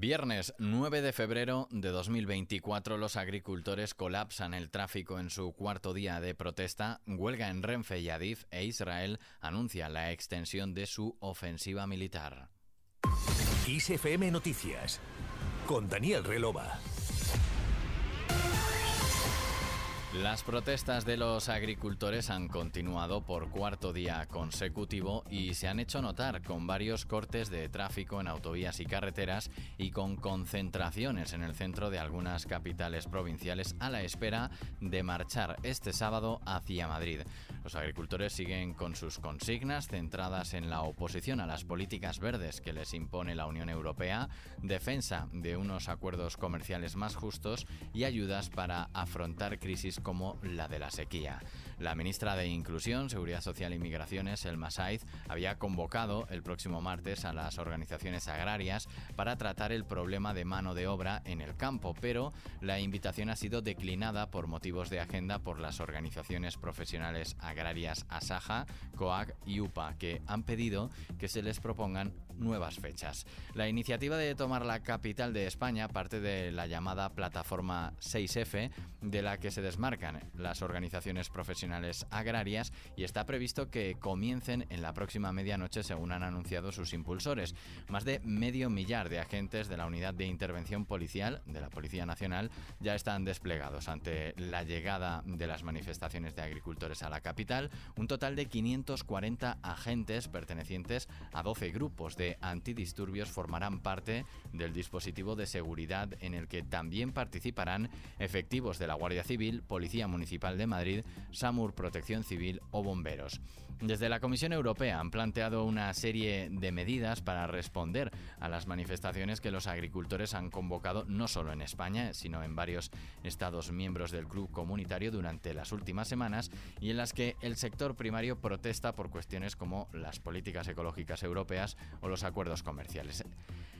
Viernes 9 de febrero de 2024 los agricultores colapsan el tráfico en su cuarto día de protesta, huelga en Renfe y Adif e Israel anuncia la extensión de su ofensiva militar. ISFM Noticias con Daniel Relova. Las protestas de los agricultores han continuado por cuarto día consecutivo y se han hecho notar con varios cortes de tráfico en autovías y carreteras y con concentraciones en el centro de algunas capitales provinciales a la espera de marchar este sábado hacia Madrid. Los agricultores siguen con sus consignas centradas en la oposición a las políticas verdes que les impone la Unión Europea, defensa de unos acuerdos comerciales más justos y ayudas para afrontar crisis como la de la sequía. La ministra de Inclusión, Seguridad Social y Migraciones, Elma Saiz, había convocado el próximo martes a las organizaciones agrarias para tratar el problema de mano de obra en el campo, pero la invitación ha sido declinada por motivos de agenda por las organizaciones profesionales agrarias Asaja, COAG y UPA, que han pedido que se les propongan nuevas fechas. La iniciativa de tomar la capital de España parte de la llamada plataforma 6F, de la que se desmarca marcan las organizaciones profesionales agrarias y está previsto que comiencen en la próxima medianoche según han anunciado sus impulsores. Más de medio millar de agentes de la Unidad de Intervención Policial de la Policía Nacional ya están desplegados ante la llegada de las manifestaciones de agricultores a la capital. Un total de 540 agentes pertenecientes a 12 grupos de antidisturbios formarán parte del dispositivo de seguridad en el que también participarán efectivos de la Guardia Civil, Policía Municipal de Madrid, Protección Civil o bomberos. Desde la Comisión Europea han planteado una serie de medidas para responder a las manifestaciones que los agricultores han convocado no solo en España, sino en varios Estados miembros del club comunitario durante las últimas semanas y en las que el sector primario protesta por cuestiones como las políticas ecológicas europeas o los acuerdos comerciales.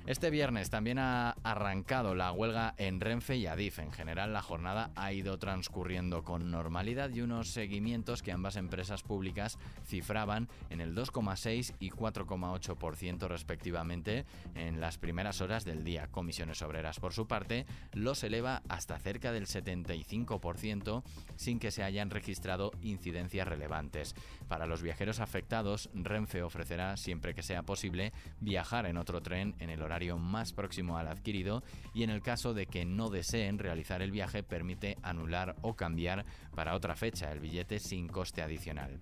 Este viernes también ha arrancado la huelga en Renfe y Adif. En general, la jornada ha ido transcurriendo con normalidad y unos seguimientos que ambas empresas públicas cifraban en el 2,6 y 4,8% respectivamente en las primeras horas del día. Comisiones Obreras, por su parte, los eleva hasta cerca del 75% sin que se hayan registrado incidencias relevantes. Para los viajeros afectados, Renfe ofrecerá, siempre que sea posible, viajar en otro tren en el horario más próximo al adquirido y en el caso de que no deseen realizar el viaje permite anular o cambiar para otra fecha el billete sin coste adicional.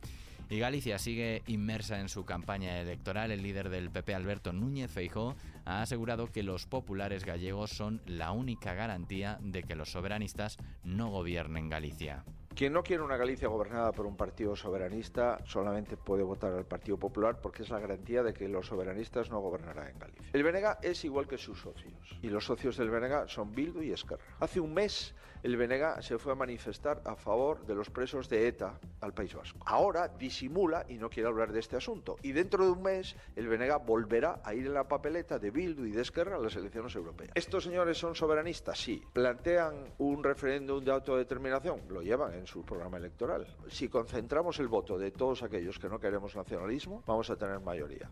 Y Galicia sigue inmersa en su campaña electoral. El líder del PP, Alberto Núñez Feijó, ha asegurado que los populares gallegos son la única garantía de que los soberanistas no gobiernen Galicia. Quien no quiere una Galicia gobernada por un partido soberanista solamente puede votar al Partido Popular porque es la garantía de que los soberanistas no gobernarán en Galicia. El Benega es igual que sus socios y los socios del Benega son Bildu y Esquerra. Hace un mes el Benega se fue a manifestar a favor de los presos de ETA al País Vasco. Ahora disimula y no quiere hablar de este asunto y dentro de un mes el Benega volverá a ir en la papeleta de Bildu y de Esquerra a las elecciones europeas. ¿Estos señores son soberanistas? Sí. ¿Plantean un referéndum de autodeterminación? Lo llevan en su programa electoral. Si concentramos el voto de todos aquellos que no queremos nacionalismo, vamos a tener mayoría.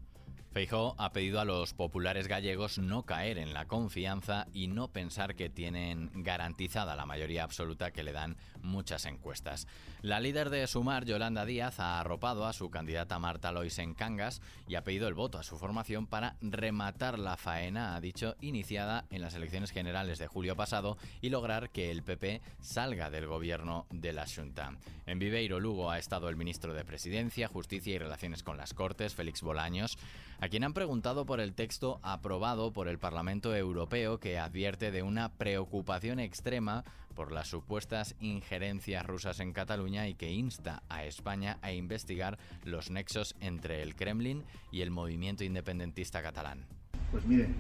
Feijó ha pedido a los populares gallegos no caer en la confianza y no pensar que tienen garantizada la mayoría absoluta que le dan muchas encuestas. La líder de Sumar, Yolanda Díaz, ha arropado a su candidata Marta Lois en Cangas y ha pedido el voto a su formación para rematar la faena, ha dicho, iniciada en las elecciones generales de julio pasado y lograr que el PP salga del gobierno de la Junta. En Viveiro, Lugo, ha estado el ministro de Presidencia, Justicia y Relaciones con las Cortes, Félix Bolaños a quien han preguntado por el texto aprobado por el Parlamento Europeo que advierte de una preocupación extrema por las supuestas injerencias rusas en Cataluña y que insta a España a investigar los nexos entre el Kremlin y el movimiento independentista catalán. Pues miren,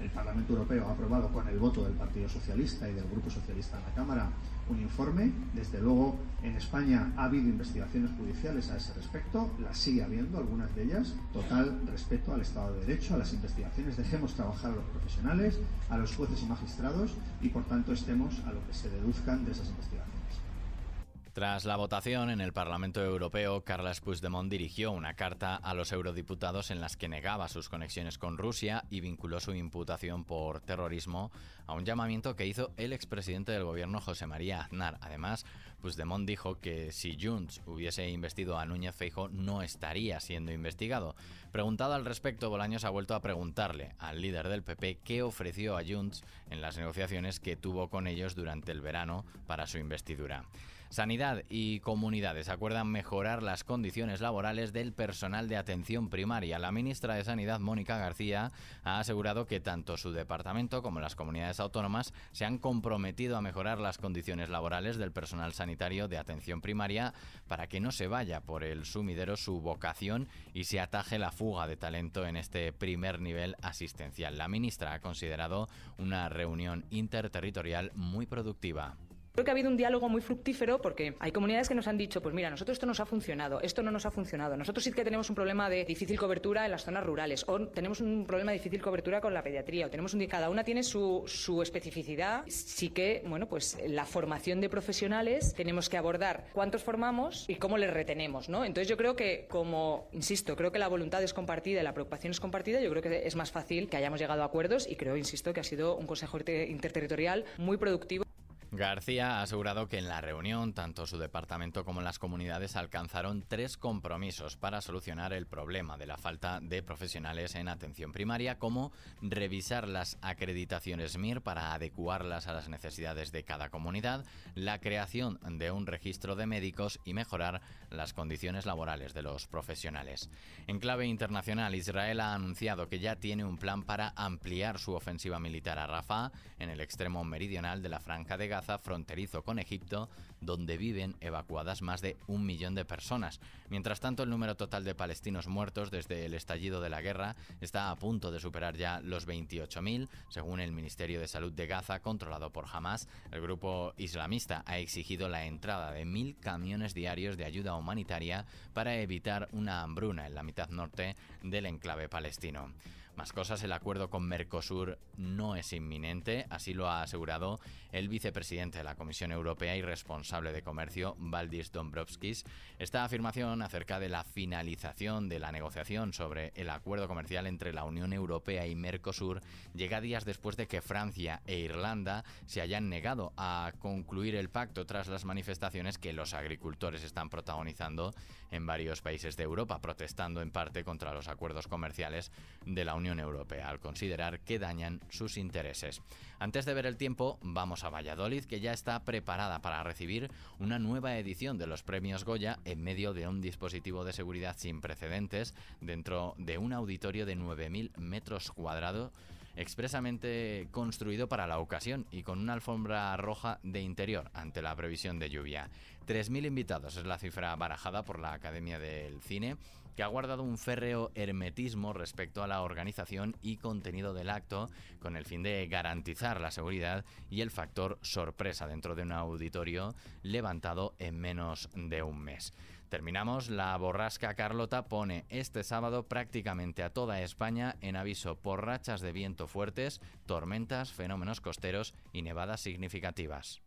el Parlamento Europeo ha aprobado con el voto del Partido Socialista y del Grupo Socialista en la Cámara un informe. Desde luego, en España ha habido investigaciones judiciales a ese respecto, las sigue habiendo, algunas de ellas. Total respeto al Estado de Derecho, a las investigaciones. Dejemos trabajar a los profesionales, a los jueces y magistrados y, por tanto, estemos a lo que se deduzcan de esas investigaciones. Tras la votación en el Parlamento Europeo, Carles Puigdemont dirigió una carta a los eurodiputados en las que negaba sus conexiones con Rusia y vinculó su imputación por terrorismo a un llamamiento que hizo el expresidente del gobierno José María Aznar. Además, Puigdemont dijo que si Junts hubiese investido a Núñez Feijo no estaría siendo investigado. Preguntado al respecto, Bolaños ha vuelto a preguntarle al líder del PP qué ofreció a Junts en las negociaciones que tuvo con ellos durante el verano para su investidura. Sanidad y comunidades acuerdan mejorar las condiciones laborales del personal de atención primaria. La ministra de Sanidad, Mónica García, ha asegurado que tanto su departamento como las comunidades autónomas se han comprometido a mejorar las condiciones laborales del personal sanitario de atención primaria para que no se vaya por el sumidero su vocación y se ataje la fuga de talento en este primer nivel asistencial. La ministra ha considerado una reunión interterritorial muy productiva. Creo que ha habido un diálogo muy fructífero porque hay comunidades que nos han dicho, pues mira, nosotros esto nos ha funcionado, esto no nos ha funcionado. Nosotros sí que tenemos un problema de difícil cobertura en las zonas rurales, o tenemos un problema de difícil cobertura con la pediatría, o tenemos un cada una tiene su, su especificidad. Sí que, bueno, pues la formación de profesionales tenemos que abordar cuántos formamos y cómo les retenemos, ¿no? Entonces yo creo que, como insisto, creo que la voluntad es compartida y la preocupación es compartida, yo creo que es más fácil que hayamos llegado a acuerdos y creo, insisto, que ha sido un consejo interterritorial muy productivo. García ha asegurado que en la reunión tanto su departamento como las comunidades alcanzaron tres compromisos para solucionar el problema de la falta de profesionales en atención primaria, como revisar las acreditaciones MIR para adecuarlas a las necesidades de cada comunidad, la creación de un registro de médicos y mejorar las condiciones laborales de los profesionales. En clave internacional, Israel ha anunciado que ya tiene un plan para ampliar su ofensiva militar a Rafah, en el extremo meridional de la Franja de Gaza fronterizo con Egipto, donde viven evacuadas más de un millón de personas. Mientras tanto, el número total de palestinos muertos desde el estallido de la guerra está a punto de superar ya los 28.000, según el Ministerio de Salud de Gaza, controlado por Hamas. El grupo islamista ha exigido la entrada de mil camiones diarios de ayuda humanitaria para evitar una hambruna en la mitad norte del enclave palestino. Más cosas, el acuerdo con Mercosur no es inminente, así lo ha asegurado el vicepresidente de la Comisión Europea y responsable de comercio, Valdis Dombrovskis. Esta afirmación acerca de la finalización de la negociación sobre el acuerdo comercial entre la Unión Europea y Mercosur llega días después de que Francia e Irlanda se hayan negado a concluir el pacto tras las manifestaciones que los agricultores están protagonizando en varios países de Europa, protestando en parte contra los acuerdos comerciales de la Unión Europea al considerar que dañan sus intereses. Antes de ver el tiempo, vamos a Valladolid, que ya está preparada para recibir una nueva edición de los premios Goya en medio de un dispositivo de seguridad sin precedentes dentro de un auditorio de 9.000 metros cuadrados expresamente construido para la ocasión y con una alfombra roja de interior ante la previsión de lluvia. 3.000 invitados es la cifra barajada por la Academia del Cine que ha guardado un férreo hermetismo respecto a la organización y contenido del acto, con el fin de garantizar la seguridad y el factor sorpresa dentro de un auditorio levantado en menos de un mes. Terminamos, la borrasca Carlota pone este sábado prácticamente a toda España en aviso por rachas de viento fuertes, tormentas, fenómenos costeros y nevadas significativas.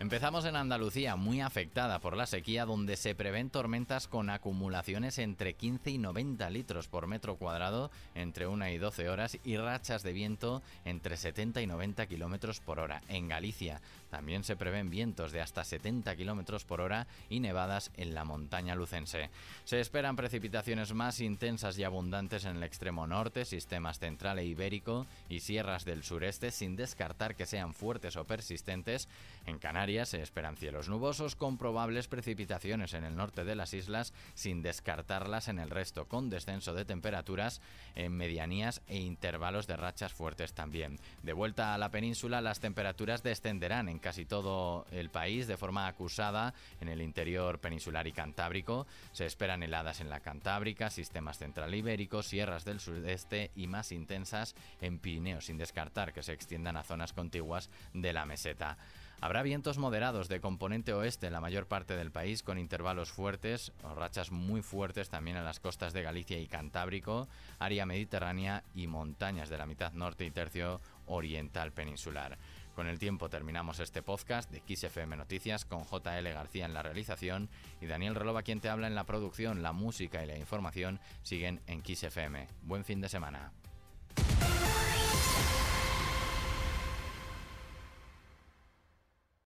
Empezamos en Andalucía, muy afectada por la sequía, donde se prevén tormentas con acumulaciones entre 15 y 90 litros por metro cuadrado entre 1 y 12 horas y rachas de viento entre 70 y 90 kilómetros por hora. En Galicia también se prevén vientos de hasta 70 kilómetros por hora y nevadas en la montaña lucense. Se esperan precipitaciones más intensas y abundantes en el extremo norte, sistemas central e ibérico y sierras del sureste, sin descartar que sean fuertes o persistentes. En Canarias, se esperan cielos nubosos con probables precipitaciones en el norte de las islas, sin descartarlas en el resto, con descenso de temperaturas en medianías e intervalos de rachas fuertes también. De vuelta a la península, las temperaturas descenderán en casi todo el país de forma acusada en el interior peninsular y cantábrico. Se esperan heladas en la Cantábrica, sistemas central ibéricos, sierras del sudeste y más intensas en Pirineos, sin descartar que se extiendan a zonas contiguas de la meseta. Habrá vientos moderados de componente oeste en la mayor parte del país con intervalos fuertes o rachas muy fuertes también en las costas de Galicia y Cantábrico, área mediterránea y montañas de la mitad norte y tercio oriental peninsular. Con el tiempo terminamos este podcast de XFM Noticias con JL García en la realización y Daniel Relova quien te habla en la producción, la música y la información siguen en XFM. Buen fin de semana.